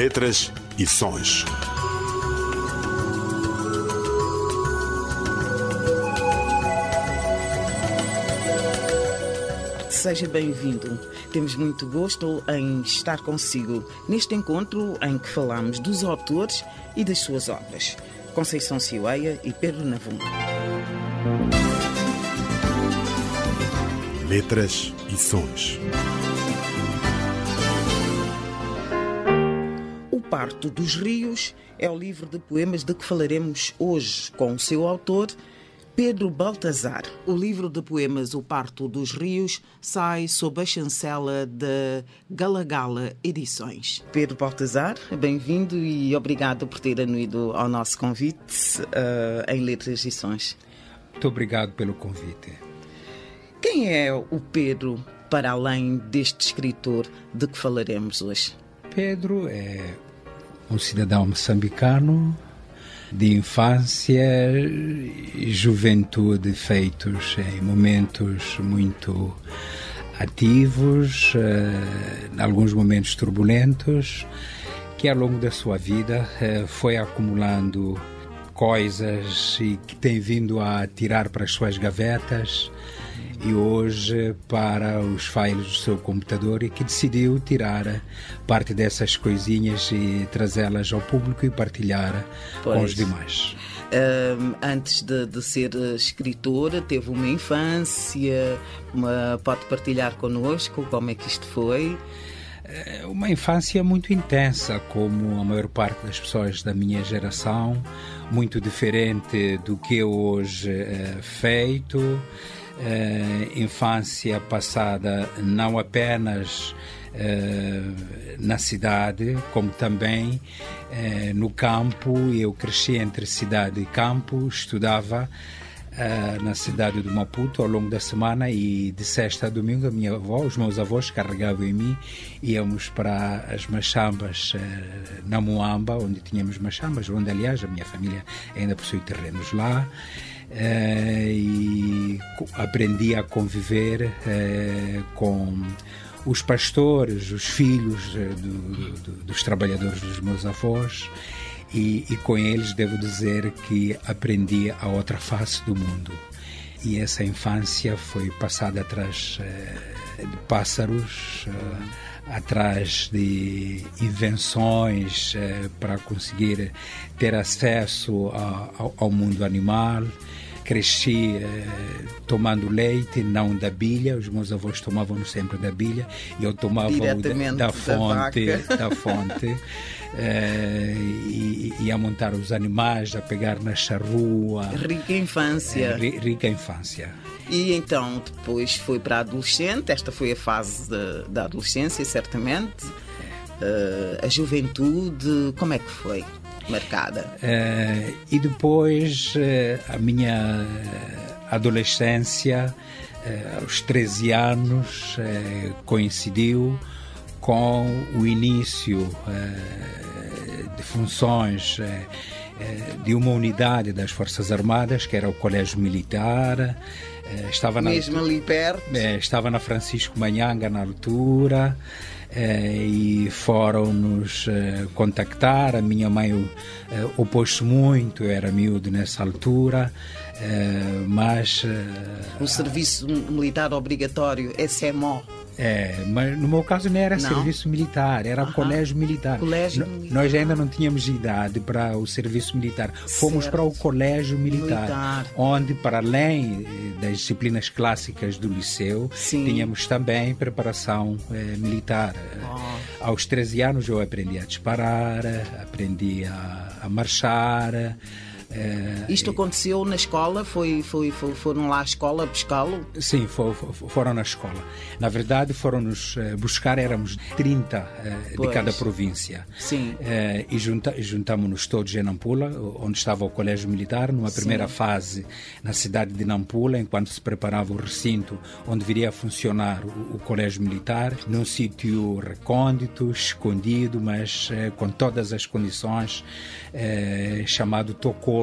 letras e sons. Seja bem-vindo. Temos muito gosto em estar consigo neste encontro em que falamos dos autores e das suas obras. Conceição Cioeia e Pedro Navum. Letras e sons. Parto dos Rios é o livro de poemas de que falaremos hoje com o seu autor, Pedro Baltazar. O livro de poemas O Parto dos Rios sai sob a chancela da Galagala Edições. Pedro Baltazar, bem-vindo e obrigado por ter anuído ao nosso convite uh, em Letras e Sons. Muito obrigado pelo convite. Quem é o Pedro para além deste escritor de que falaremos hoje? Pedro é um cidadão moçambicano de infância e juventude feitos em momentos muito ativos, eh, em alguns momentos turbulentos, que ao longo da sua vida eh, foi acumulando coisas e que tem vindo a tirar para as suas gavetas e hoje para os files do seu computador e que decidiu tirar parte dessas coisinhas e trazê-las ao público e partilhar pois. com os demais. Um, antes de, de, ser escritora, teve uma infância, uma, pode partilhar connosco como é que isto foi? É uma infância muito intensa, como a maior parte das pessoas da minha geração, muito diferente do que hoje é feito eh, infância passada não apenas eh, na cidade, como também eh, no campo. Eu cresci entre cidade e campo, estudava Uh, na cidade de Maputo ao longo da semana e de sexta a domingo a minha avó, os meus avós carregavam em mim íamos para as machambas uh, na Moamba, onde tínhamos machambas, onde aliás a minha família ainda possui terrenos lá uh, e aprendi a conviver com os pastores, os filhos do, do, dos trabalhadores dos meus avós e, e com eles devo dizer que aprendi a outra face do mundo. E essa infância foi passada atrás uh, de pássaros, uh, atrás de invenções uh, para conseguir ter acesso ao, ao mundo animal cresci eh, tomando leite, não da bilha. Os meus avós tomavam sempre da bilha e eu tomava da, da, fonte, da, da fonte. Eh, e, e, a montar os animais, a pegar na charrua. Rica infância. Eh, rica infância. E então depois foi para a adolescente, esta foi a fase de, da adolescência, certamente. Uh, a juventude, como é que foi marcada? Uh, e depois uh, a minha adolescência, aos 13 anos, coincidiu com o início eh, de funções eh, eh, de uma unidade das Forças Armadas, que era o Colégio Militar. Estava na, Mesmo ali perto? Estava na Francisco Manhanga, na altura. e foram-nos contactar. A minha mãe opôs-se muito, eu era miúdo nessa altura, mas... o serviço militar obrigatório, SMO, é, mas no meu caso não era não. serviço militar, era uhum. colégio militar. Colégio militar. Nós ainda não tínhamos idade para o serviço militar. Fomos certo. para o colégio militar, militar, onde, para além eh, das disciplinas clássicas do liceu, Sim. tínhamos também preparação eh, militar. Oh. Aos 13 anos eu aprendi a disparar, aprendi a, a marchar. É, Isto aconteceu na escola? Foi, foi, foi foram lá à escola buscá-lo? Sim, for, for, foram na escola. Na verdade, foram-nos eh, buscar, éramos 30 uh, de cada província. Sim. Uh, e junta, juntamos-nos todos em Nampula, onde estava o Colégio Militar, numa primeira Sim. fase na cidade de Nampula, enquanto se preparava o recinto onde viria a funcionar o, o Colégio Militar, num sítio recôndito, escondido, mas uh, com todas as condições, chamado Tocô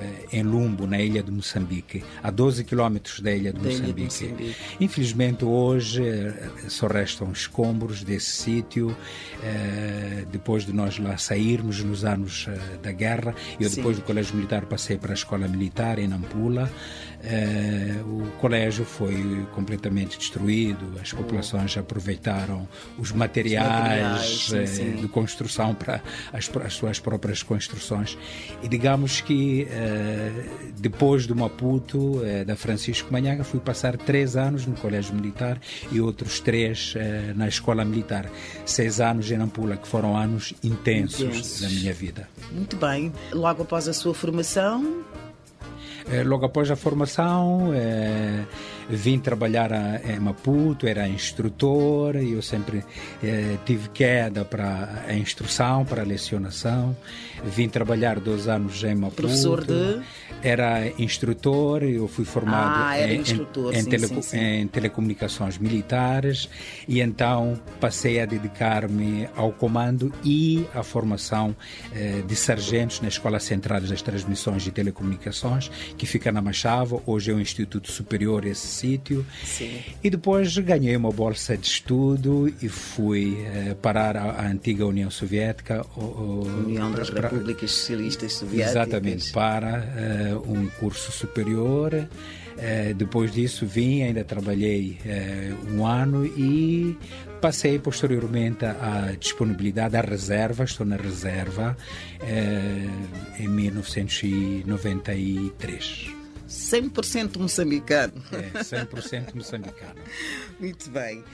Eh, em Lumbo, na ilha de Moçambique, a 12 quilómetros da ilha de Da ilha de Moçambique. Moçambique. Infelizmente, hoje eh, só restam escombros desse sítio. eh, Depois de nós lá sairmos nos anos da guerra, eu Sim. depois do Colégio Militar passei para a Escola Militar em Nampula. Eh, O colégio foi completamente destruído, as populações aproveitaram os materiais, materiais, sim, eh, sim. de construção para as, as suas próprias construções. E digamos que eh, depois do Maputo, da Francisco Manhaga, fui passar três anos no Colégio Militar e outros três na Escola Militar. Seis anos em Nampula, que foram anos intensos, Intensos. da minha vida. Muito bem. Logo após a sua formação, Logo após a formação, eh, vim trabalhar a- em Maputo, era instrutor, e eu sempre eh, tive queda para a instrução, para a lecionação. Vim trabalhar dois anos em Maputo. Professor de? Era instrutor, eu fui formado Ah, em, em- instrutor, em sim, teleco- sim, sim. em telecomunicações militares e então passei a dedicar-me ao comando e à formação eh, de sargentos na Escola Central das Transmissões e Telecomunicações, que fica na Machava, hoje é o Instituto Superior esse sítio. Sim. E depois ganhei uma bolsa de estudo e fui eh, parar à, antiga União Soviética. União das para- Repúblicas Socialistas Soviéticas. Exatamente, para eh, um curso superior. Eh, depois disso vim, ainda trabalhei um ano e passei posteriormente à disponibilidade à reserva, estou na reserva eh, em 1993. 100% moçambicano. É 100% moçambicano. Muito bem.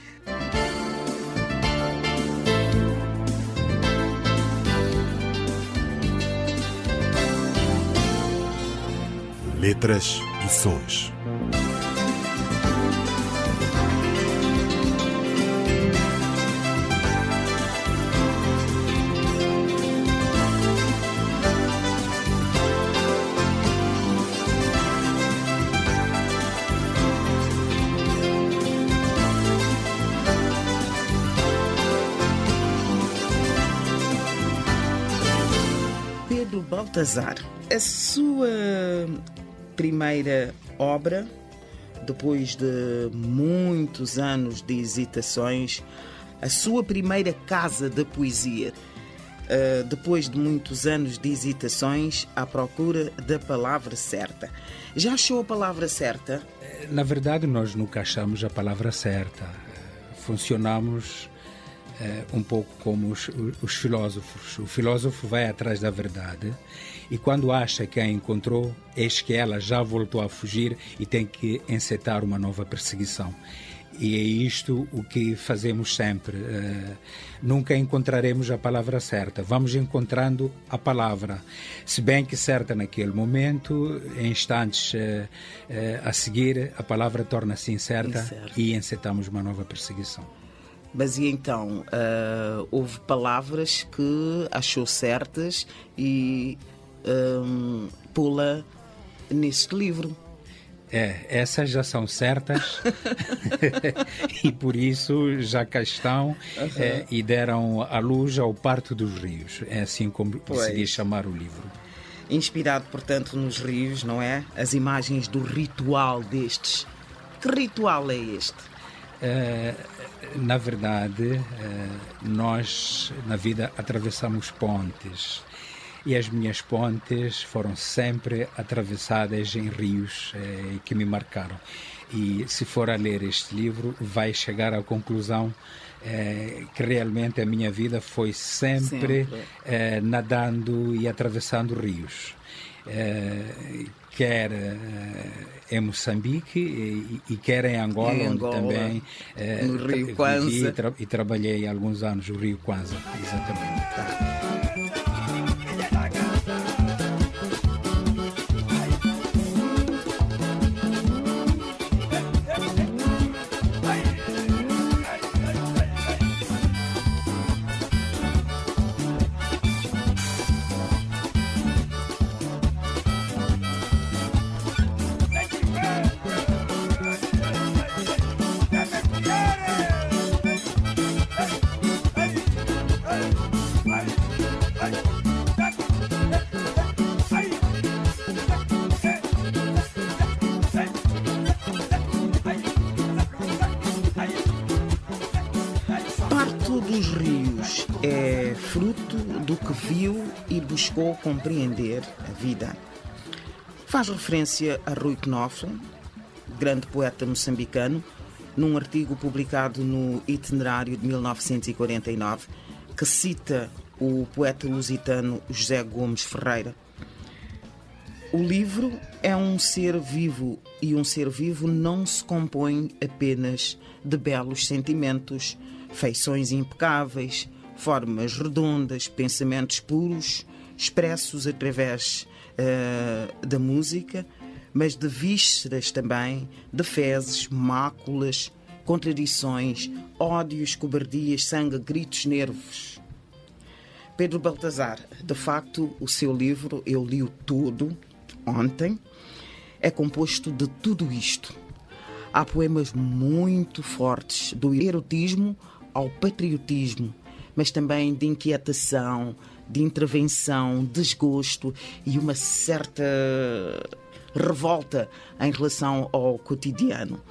Letras e sons. Baltazar, a sua primeira obra, depois de muitos anos de hesitações, a sua primeira casa da poesia, eh, depois de muitos anos de hesitações, à procura da palavra certa. Já achou a palavra certa? Na verdade, nós nunca achamos a palavra certa. Funcionamos um pouco como os, os filósofos. O filósofo vai atrás da verdade e quando acha que a encontrou, eis que ela já voltou a fugir e tem que encetar uma nova perseguição. E é isto o que fazemos sempre. Eh, nunca encontraremos a palavra certa. Vamos encontrando a palavra, se bem que certa naquele momento, em instantes eh, eh, a seguir, a palavra torna-se incerta Incerta. e encetamos uma nova perseguição. Mas e então, ah, houve palavras que achou certas e ahm, pula neste livro. É, essas já são certas e por isso já cá estão eh, e deram a luz ao parto dos rios. É assim como Pois. chamar o livro. Inspirado, portanto, nos rios, não é? As imagens do ritual destes. Que ritual é este? Eh, na verdade, eh, nós na vida atravessamos pontes e as minhas pontes foram sempre atravessadas em rios eh, que me marcaram. E se for a ler este livro, vai chegar à conclusão eh, que realmente a minha vida foi sempre, Sempre. eh, nadando e atravessando rios. Eh, quer eh, em Moçambique e, e quer em Angola, Em onde Angola, também eh, no Rio vivi Kwanza. e, tra- e trabalhei alguns anos no Rio Kwanza, exatamente. Buscou compreender a vida. Faz referência a Rui Knopfler, grande poeta moçambicano, num artigo publicado no Itinerário de 1949, que cita o poeta lusitano José Gomes Ferreira. O livro é um ser vivo e um ser vivo não se compõe apenas de belos sentimentos, feições impecáveis, formas redondas, pensamentos puros, expressos através uh, da música, mas de vísceras também, de fezes, máculas, contradições, ódios, cobardias, sangue, gritos, nervos. Pedro Baltazar, de facto, o seu livro, eu li-o todo ontem, é composto de tudo isto. Há poemas muito fortes, do erotismo ao patriotismo, mas também de inquietação, de intervenção, desgosto e uma certa revolta em relação ao cotidiano.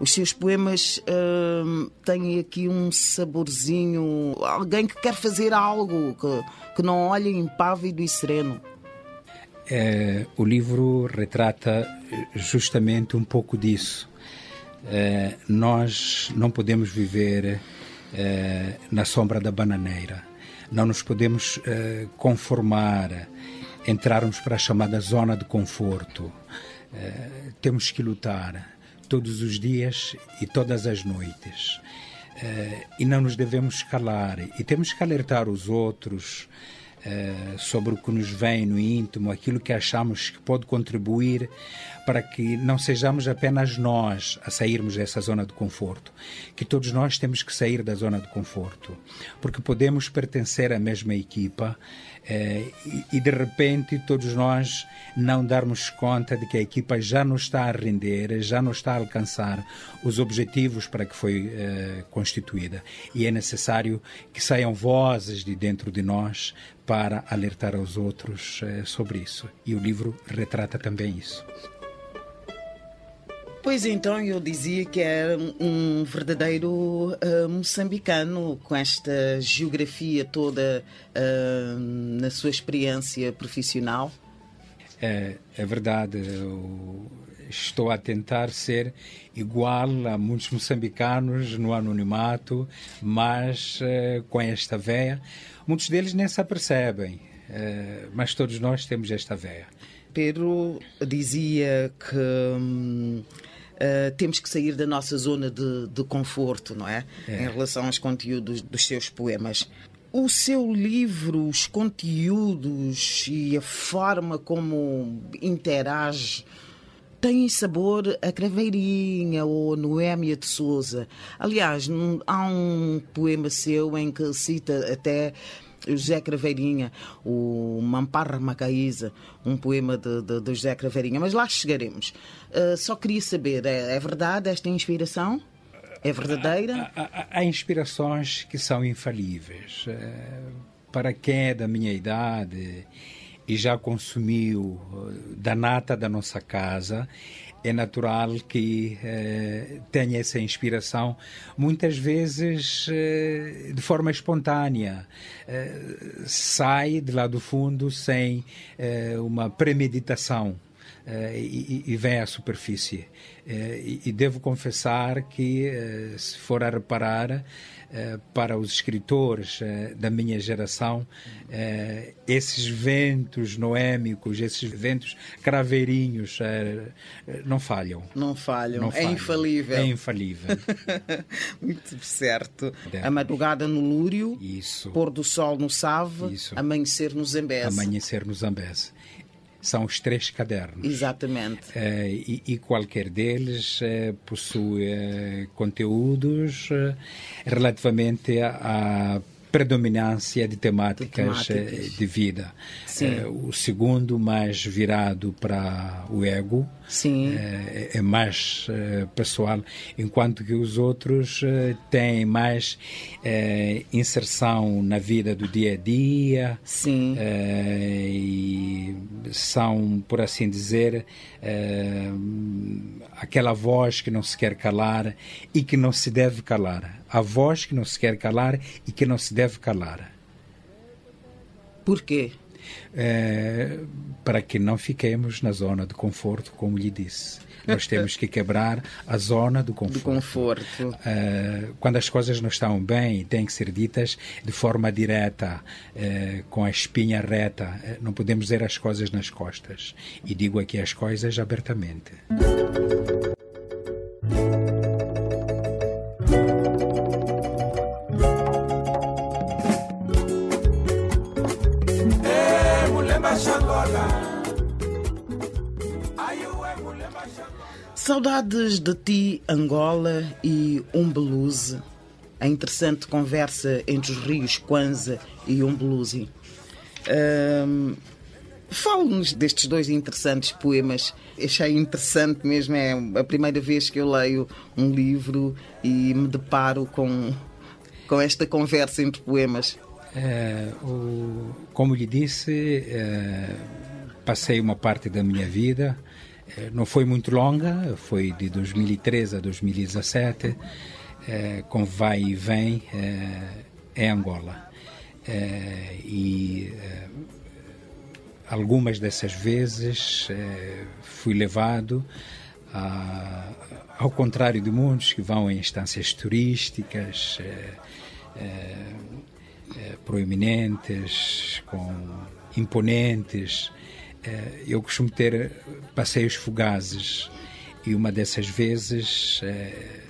Os seus poemas hum, têm aqui um saborzinho. Alguém que quer fazer algo, que, que não olha impávido e sereno. É, o livro retrata justamente um pouco disso. É, nós não podemos viver é, na sombra da bananeira. Não nos podemos é, conformar, entrarmos para a chamada zona de conforto. É, temos que lutar todos os dias e todas as noites. Uh, e não nos devemos calar. E temos que alertar os outros uh, sobre o que nos vem no íntimo, aquilo que achamos que pode contribuir para que não sejamos apenas nós a sairmos dessa zona de conforto, que todos nós temos que sair da zona de conforto, porque podemos pertencer à mesma equipa eh, e, e de repente todos nós não darmos conta de que a equipa já não está a render, já não está a alcançar os objetivos para que foi eh, constituída. E é necessário que saiam vozes de dentro de nós para alertar aos outros eh, sobre isso. E o livro retrata também isso. Pois então, eu dizia que era um verdadeiro uh, moçambicano com esta geografia toda uh, na sua experiência profissional. É, é verdade. Eu estou a tentar ser igual a muitos moçambicanos no anonimato, mas uh, com esta veia. Muitos deles nem se apercebem, mas todos nós temos esta veia. Pedro dizia que. Hum, uh, temos que sair da nossa zona de, de conforto, não é? é? Em relação aos conteúdos dos seus poemas. O seu livro, os conteúdos e a forma como interage têm sabor a Craveirinha ou Noémia de Souza. Aliás, há um poema seu em que cita até José Craveirinha, o Mamparra Macaíza, um poema de, de, de, José Craveirinha, mas lá chegaremos. Uh, só queria saber, é, é, verdade esta inspiração? É verdadeira? Há, há, há inspirações que são infalíveis. Uh, para quem é da minha idade e já consumiu da nata da nossa casa, é natural que eh, tenha essa inspiração, muitas vezes eh, de forma espontânea. Eh, sai de lá do fundo sem uma premeditação. E, e, vem à superfície. E, e, devo confessar que, se for a reparar, para os escritores eh, da minha geração, eh, esses ventos noémicos, esses ventos craveirinhos não falham. Não falham, não é falham. infalível. É infalível. Muito certo. É. A madrugada no Lúrio, Isso. pôr do sol no Save, Isso. amanhecer no Zambese. Amanhecer no Zambese são os três cadernos. Exatamente. Uh, e, e, qualquer deles uh, possui uh, conteúdos relativamente a, a predominância de temáticas, de, temáticas. de vida. É, o segundo, mais virado para o ego, é, é, mais é, pessoal, enquanto que os outros têm mais inserção na vida do dia a dia Sim. E são, por assim dizer, aquela voz que não se quer calar e que não se deve calar. A voz que não se quer calar e que não se deve calar. Por quê? é, para que não fiquemos na zona de conforto, como lhe disse. Nós temos que quebrar a zona do conforto. Do conforto. Uh, quando as coisas não estão bem, têm que ser ditas de forma direta, uh, com a espinha reta. Uh, não podemos dizer as coisas nas costas. E digo aqui as coisas abertamente. Saudades de ti, Angola e Umbeluze. A interessante conversa entre os rios Kwanza e Umbeluze. Um, Fale-nos destes dois interessantes poemas. Achei interessante mesmo, é a primeira vez que eu leio um livro e me deparo com, com esta conversa entre poemas. É, o, como lhe disse, é, passei uma parte da minha vida não foi muito longa, foi de 2013 a 2017, eh, com vai e vem eh, em Angola. e algumas dessas vezes fui levado a, ao contrário de muitos que vão em instâncias turísticas proeminentes, com imponentes, eh, eu costumo ter passeios fugazes e uma dessas vezes eh,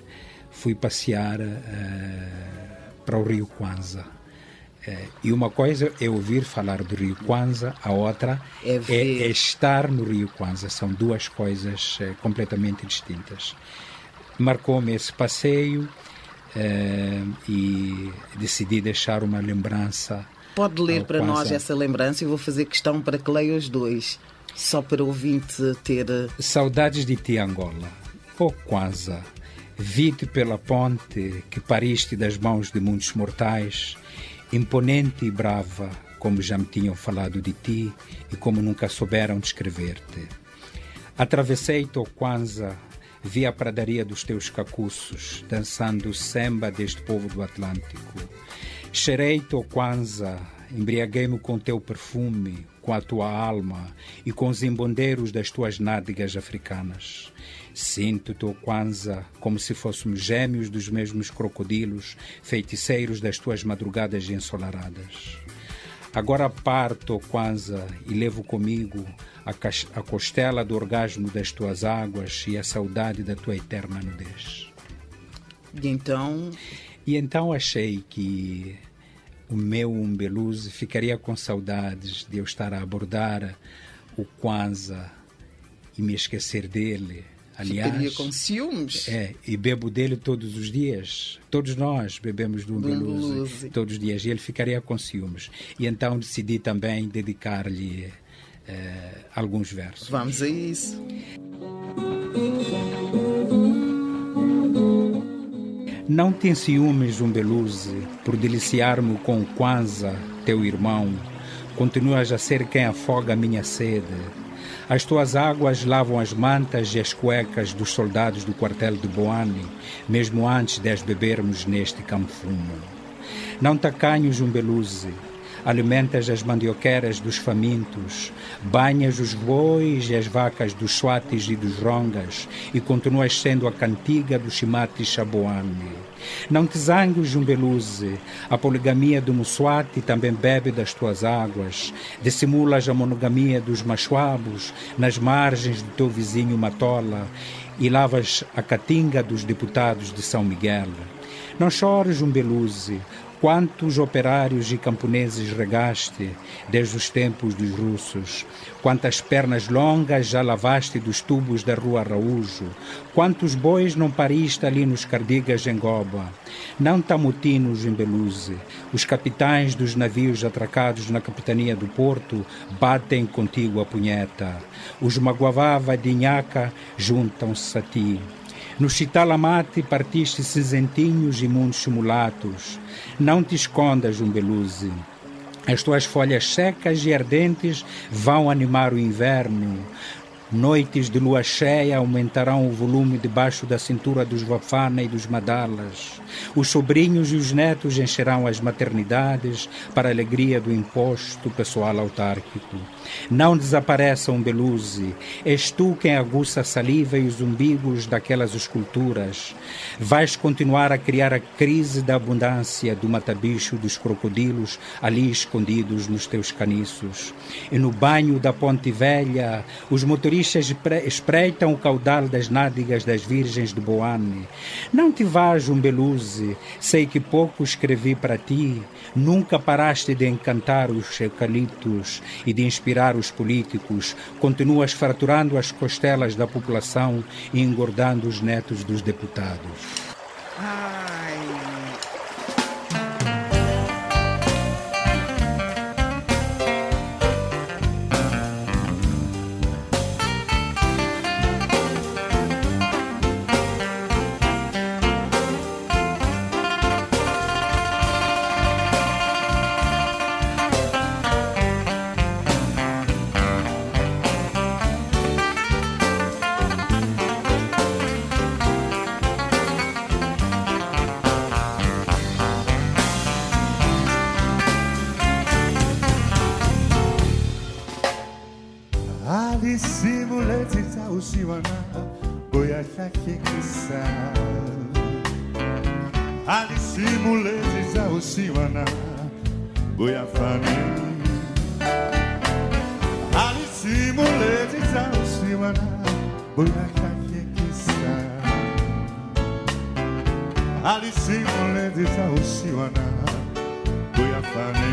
fui passear eh, para o Rio Kwanza. E uma coisa é ouvir falar do Rio Kwanza, a outra é, é, é estar no Rio Kwanza. São duas coisas completamente distintas. Marcou-me esse passeio e decidi deixar uma lembrança Pode ler para nós essa lembrança e vou fazer questão para que leia os dois, só para o ouvinte ter. Eh, Saudades de ti, Angola. Oh, Kwanza, vi-te pela ponte que pariste das mãos de muitos mortais, imponente e brava, como já me tinham falado de ti e como nunca souberam descrever-te. Atravessei-te, oh Kwanza, vi a pradaria dos teus cacuços, dançando o samba deste povo do Atlântico Cheirei-te, Kwanza, embriaguei-me com teu perfume, com a tua alma e com os embondeiros das tuas nádegas africanas. Sinto-te, Kwanza, como se fôssemos gêmeos dos mesmos crocodilos, feiticeiros das tuas madrugadas ensolaradas. Agora parto, Kwanza, e levo comigo a, a costela do orgasmo das tuas águas e a saudade da tua eterna nudez. E então e então achei que o meu Umbeluz ficaria com saudades de eu estar a abordar o Kwanzaa e me esquecer dele. Aliás, ficaria com ciúmes. É, e bebo dele todos os dias. Todos nós bebemos do Umbeluz todos os dias. E ele ficaria com ciúmes. E então decidi também dedicar-lhe eh, alguns versos. Vamos a isso. Não te ciúmes, Umbeluze, por deliciar-me com Kwanza, teu irmão. Continuas a ser quem afoga a minha sede. As tuas águas lavam as mantas e as cuecas dos soldados do quartel de Boane, mesmo antes de as bebermos neste camfumo. Não tacanhos, Umbeluze, alimentas as mandioqueiras dos famintos, banhas os bois e as vacas dos suates e dos rongas e continuas sendo a cantiga do chimate Chaboane. Não te zangues, Jumbeluze, a poligamia do Mussuati também bebe das tuas águas, dissimulas a monogamia dos machuabos nas margens do teu vizinho Matola e lavas a catinga dos deputados de São Miguel. Não chores, Jumbeluze, Quantos operários e camponeses regaste desde os tempos dos russos? Quantas pernas longas já lavaste dos tubos da rua Araújo? Quantos bois não pariste ali nos cardigas em Goba? Não tamutinos em Beluze. Os capitães dos navios atracados na capitania do porto batem contigo a punheta. Os maguavava de Inhaca juntam-se a ti. No Chitalamate partiste cinzentinhos e muitos mulatos. Não te escondas, Umbeluze. As tuas folhas secas e ardentes vão animar o inverno. Noites de lua cheia aumentarão o volume debaixo da cintura dos Wafana e dos Madalas. Os sobrinhos e os netos encherão as maternidades para a alegria do imposto pessoal autárquico. Não desapareçam, Beluze. És tu quem aguça a saliva e os umbigos daquelas esculturas. Vais continuar a criar a crise da abundância do matabicho dos crocodilos ali escondidos nos teus caniços. E no banho da Ponte Velha, os motoristas espreitam o caudal das nádegas das virgens de Boane. Não te vás, um beluze, sei que pouco escrevi para ti, nunca paraste de encantar os eucaliptos e de inspirar os políticos, continuas fraturando as costelas da população e engordando os netos dos deputados. Ai. ali simulezi zausivana bujafani ali simulezi zausivana bujakakekisa ali simulezi zausivana bujafani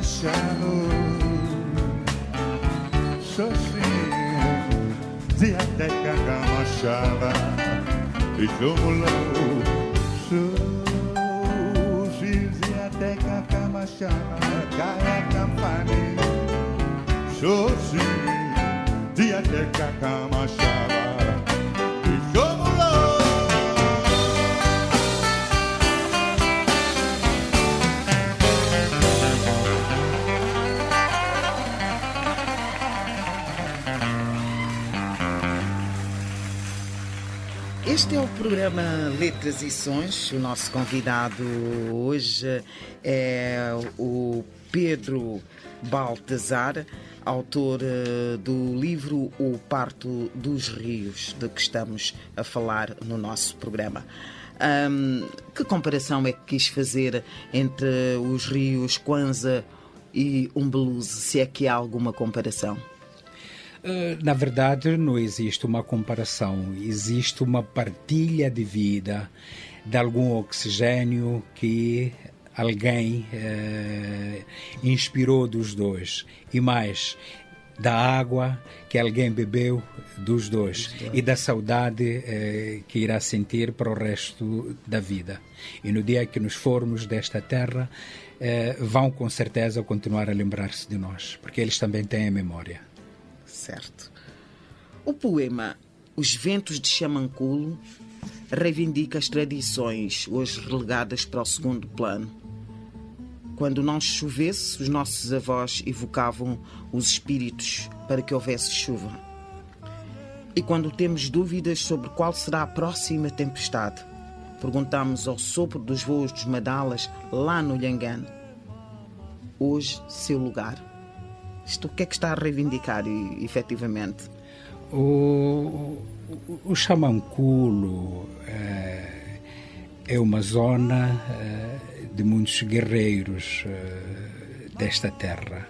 Kamashano Sozinho Diateka kamashava Ijomulo Sozinho Diateka kamashava Kaya kampani Sozinho Diateka kamashava Ijomulo Este é o programa Letras e Sons. O nosso convidado hoje é o Pedro Baltazar, autor eh, do livro O Parto dos Rios, de que estamos a falar no nosso programa. Ahm, que comparação é que quis fazer entre os rios Kwanza e Umbeluze, se é que há alguma comparação? Eh, Na verdade, não existe uma comparação, existe uma partilha de vida, de algum oxigênio que alguém eh, inspirou dos dois. E mais, da água que alguém bebeu dos dois e da saudade eh, que irá sentir para o resto da vida. E no dia que nos formos desta terra, eh, vão com certeza continuar a lembrar-se de nós, porque eles também têm a memória. Certo. O poema Os Ventos de Chamanculo reivindica as tradições, hoje relegadas para o segundo plano. Quando não chovesse, os nossos avós evocavam os espíritos para que houvesse chuva. E quando temos dúvidas sobre qual será a próxima tempestade, perguntamos ao sopro dos voos dos Madalas lá no Lhangan. Hoje, seu lugar. Isto o que é que está a reivindicar, e- efetivamente? O, o, o Chamanculo eh, é uma zona eh, de muitos guerreiros eh, desta terra.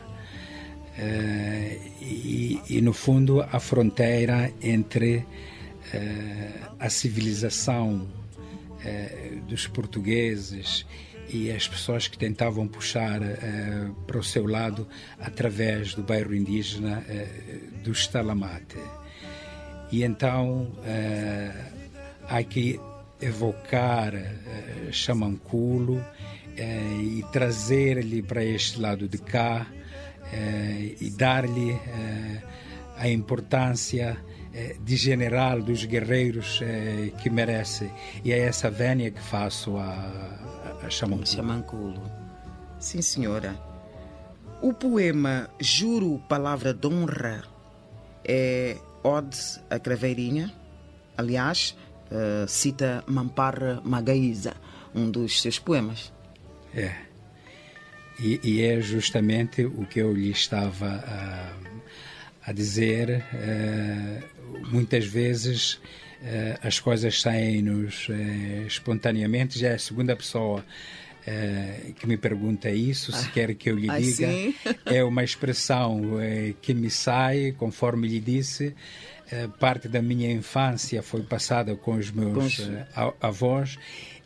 E, e, no fundo, a fronteira entre a civilização dos portugueses e as pessoas que tentavam puxar eh, para o seu lado através do bairro indígena eh, do Stalamate. E então eh, há que evocar eh, e trazer-lhe para este lado de cá e dar-lhe a importância de general dos guerreiros que merece. E é essa vénia que faço a, a Chamanculo. Chamanculo. Sim, senhora. O poema Juro Palavra de Honra é Ode a Craveirinha. Aliás, eh, cita Mamparra Magaíza, um dos seus poemas. É. E, e é justamente o que eu lhe estava a, a dizer. eh, muitas vezes as coisas saem-nos eh, espontaneamente. Já é a segunda pessoa eh, que me pergunta isso, se quer que eu lhe ah, diga. sim? É uma expressão eh, que me sai, conforme lhe disse. Eh, parte da minha infância foi passada com os meus Com eh, avós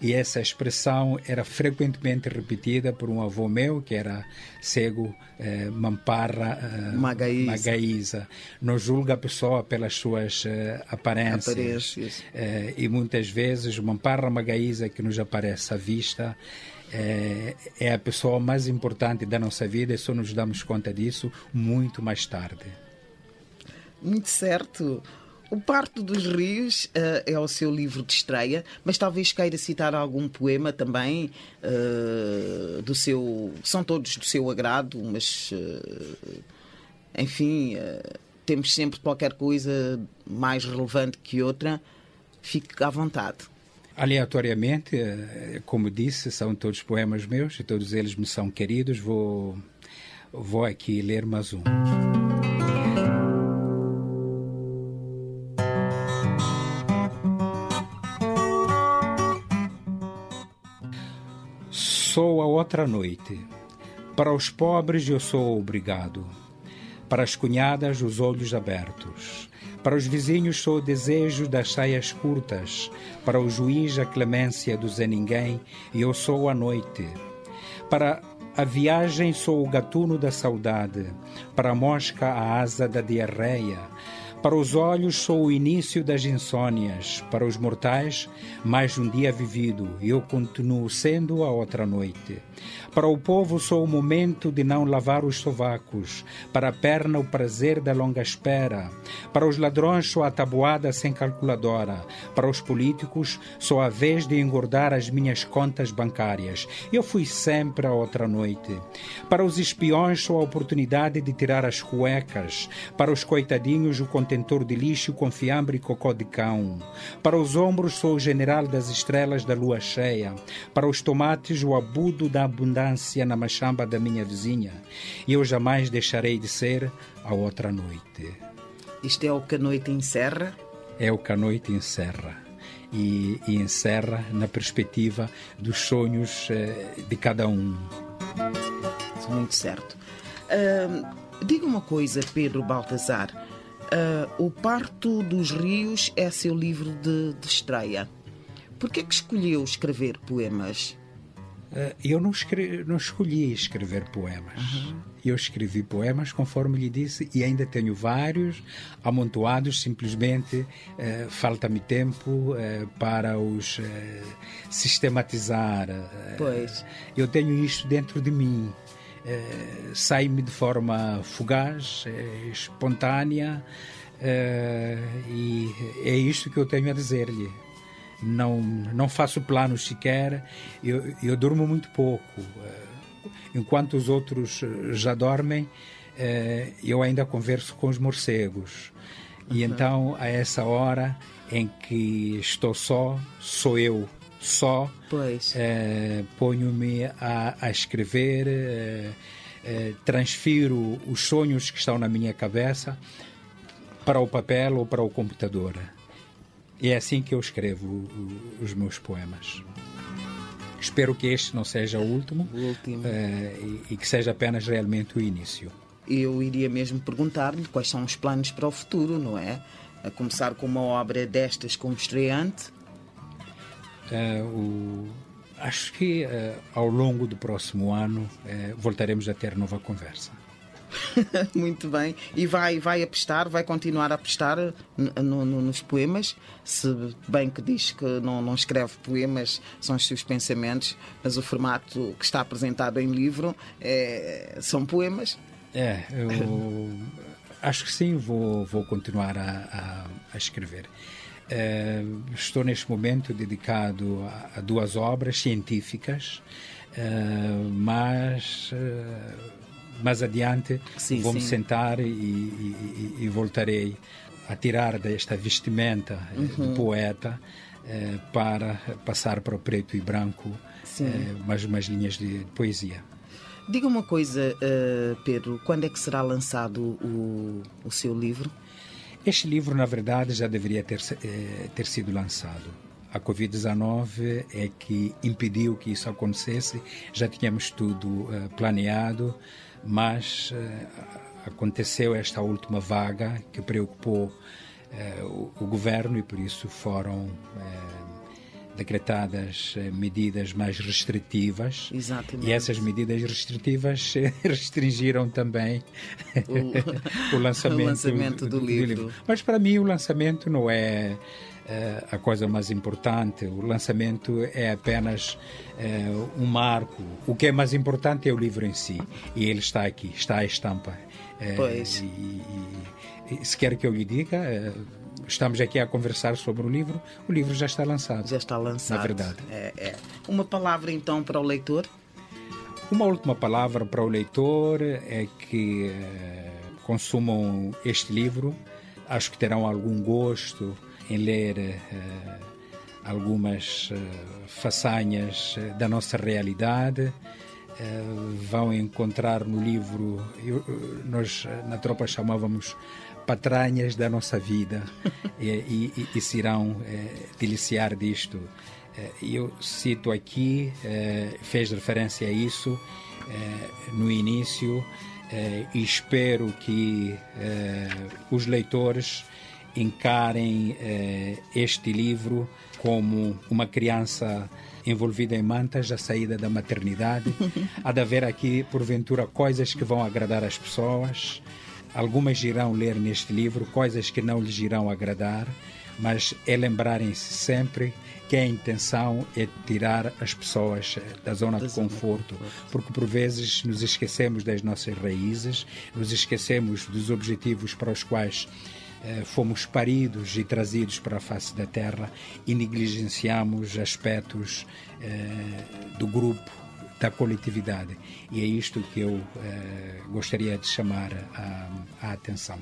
e essa expressão era frequentemente repetida por um avô meu que era cego eh, Mamparra eh, Magaíza. Magaíza. Não julga a pessoa pelas suas eh, aparências. Eh, e muitas vezes Mamparra Magaíza que nos aparece à vista é a pessoa mais importante da nossa vida e só nos damos conta disso muito mais tarde. Muito certo. O Parto dos Rios eh, é o seu livro de estreia, mas talvez queira citar algum poema também eh, do seu. São todos do seu agrado, mas eh, enfim, temos sempre qualquer coisa mais relevante que outra. Fique à vontade. Aleatoriamente, como disse, são todos poemas meus e todos eles me são queridos. Vou, vou aqui ler mais um. Sou a outra noite. Para os pobres eu sou obrigado. Para as cunhadas, os olhos abertos. Para os vizinhos, sou o desejo das saias curtas. Para o juiz, a clemência do Zé Ninguém, e eu sou a noite. Para A viagem sou o gatuno da saudade, para a mosca a asa da diarreia. Para os olhos sou o início das insônias, para os mortais mais um dia vivido, e eu continuo sendo a outra noite. Para o povo sou o momento de não lavar os sovacos, para a perna o prazer da longa espera. Para os ladrões sou a tabuada sem calculadora, para os políticos sou a vez de engordar as minhas contas bancárias. Eu fui sempre a outra noite. Para os espiões sou a oportunidade de tirar as cuecas, para os coitadinhos o contentor de lixo com fiambre e cocó de cão. Para os ombros sou o general das estrelas da lua cheia, para os tomates o abudo da abundância na machamba da minha vizinha, e eu jamais deixarei de ser a outra noite. Isto é o que a noite encerra? É o que a noite encerra. E, e encerra na perspectiva dos sonhos eh, de cada um. Muito certo. Uh, diga uma coisa, Pedro Baltazar. Uh, o Parto dos Rios é seu livro de, de estreia. Por que escolheu escrever poemas? Uh, eu não, escre não, escolhi escrever poemas. Uhum. Eu escrevi poemas, conforme lhe disse, e ainda tenho vários amontoados. Simplesmente uh, falta-me tempo para os sistematizar. Pois. Eu tenho isto dentro de mim. Uh, sai-me de forma fugaz, uh, espontânea, uh, e é isto que eu tenho a dizer-lhe. Não, não faço planos sequer, eu, eu durmo muito pouco. enquanto os outros já dormem, eu ainda converso com os morcegos. Uhum. E então, a essa hora em que estou só, sou eu só. Pois. Eh, Ponho-me a, a, escrever, eh, eh, transfiro os sonhos que estão na minha cabeça para o papel ou para o computador. E é assim que eu escrevo os meus poemas. Espero que este não seja o último, o último. e, e que seja apenas realmente o início. Eu iria mesmo perguntar-lhe quais são os planos para o futuro, não é? A começar com uma obra destas como estreante, Uh, o, acho que uh, ao longo do próximo ano uh, voltaremos a ter nova conversa. Muito bem. E vai, vai apostar, vai continuar a apostar no, no, nos poemas, se bem que diz que não, não escreve poemas, são os seus pensamentos, mas o formato que está apresentado em livro é, são poemas. É, eu acho que sim, vou, vou continuar a, a, a escrever. Uh, estou neste momento dedicado a, a duas obras científicas, uh, mas uh, mais adiante vou-me sentar e, e, e, voltarei a tirar desta vestimenta uhum. de poeta para passar para o preto e branco mais umas linhas de poesia. Diga uma coisa, Pedro, quando é que será lançado o, o seu livro? Este livro, na verdade, já deveria ter, eh, ter sido lançado. A Covid-19 é que impediu que isso acontecesse. Já tínhamos tudo eh, planeado, mas eh, aconteceu esta última vaga que preocupou o, o, governo e por isso foram decretadas eh, medidas mais restritivas. Exatamente. E essas medidas restritivas restringiram também o, o, lançamento, o lançamento do, do, do, livro. livro. Mas para mim o lançamento não é uh, a coisa mais importante. O lançamento é apenas uh, um marco. O que é mais importante é o livro em si. E ele está aqui, está a estampa. Uh, pois. E, e, e, se quer que eu lhe diga estamos aqui a conversar sobre o livro, o livro já está lançado. Já está lançado. Na verdade. É, é. Uma palavra então para o leitor? Uma última palavra para o leitor é que eh, consumam este livro. Acho que terão algum gosto em ler eh, algumas eh, façanhas da nossa realidade. vão encontrar no livro, eu, nós na tropa chamávamos patranhas da nossa vida e, e, e, se irão é, deliciar disto. É, eu cito aqui, é, fez referência a isso no início e espero que os leitores encarem este livro como uma criança envolvida em mantas da saída da maternidade. Há de haver aqui, porventura, coisas que vão agradar as pessoas. Algumas irão ler neste livro, coisas que não lhes irão agradar, mas é lembrarem-se sempre que a intenção é tirar as pessoas da zona de conforto, porque por vezes nos esquecemos das nossas raízes, nos esquecemos dos objetivos para os quais eh, fomos paridos e trazidos para a face da terra e negligenciamos aspectos eh, do grupo, da coletividade. E é isto que eu eh, gostaria de chamar a, a atenção.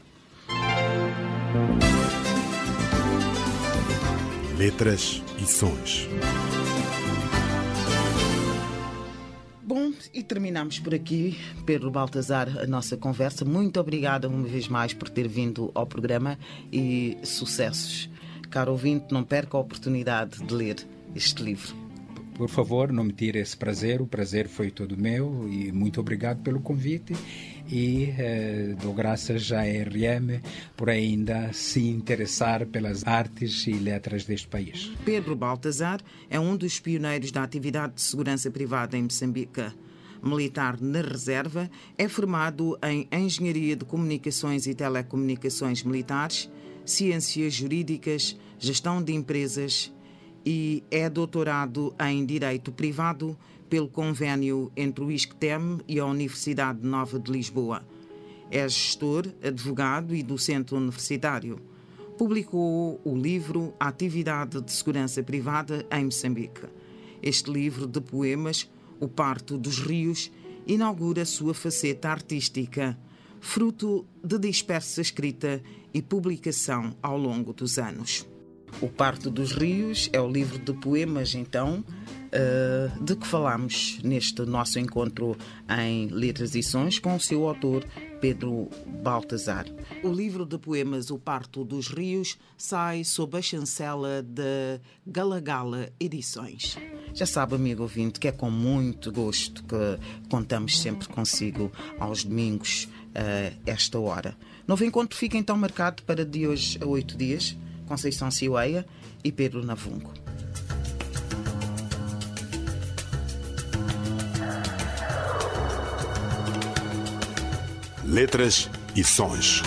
Letras e sons. Bom, e terminamos por aqui. Pedro Baltazar, a nossa conversa. Muito obrigada uma vez mais por ter vindo ao programa e sucessos. Caro ouvinte, não perca a oportunidade de ler este livro. Por favor, não me tire esse prazer, o prazer foi todo meu e muito obrigado pelo convite e eh, dou graças à RM por ainda se interessar pelas artes e letras deste país. Pedro Baltazar é um dos pioneiros da atividade de segurança privada em Moçambique. Militar na reserva, é formado em Engenharia de Comunicações e Telecomunicações Militares, Ciências Jurídicas, Gestão de Empresas e é doutorado em Direito Privado pelo convênio entre o ISCTEM e a Universidade Nova de Lisboa. É gestor, advogado e docente universitário. Publicou o livro Atividade de Segurança Privada em Moçambique. Este livro de poemas, O Parto dos Rios, inaugura sua faceta artística, fruto de dispersa escrita e publicação ao longo dos anos. O Parto dos Rios é o livro de poemas, então, de que falamos neste nosso encontro em Letras e Sons com o seu autor, Pedro Baltazar. O livro de poemas O Parto dos Rios sai sob a chancela de Galagala Edições. Já sabe, amigo ouvinte, que é com muito gosto que contamos sempre consigo aos domingos, a esta hora. Novo encontro fica então marcado para de hoje a oito dias. Conceição Ciueia e Pedro Navungo. Letras e sons.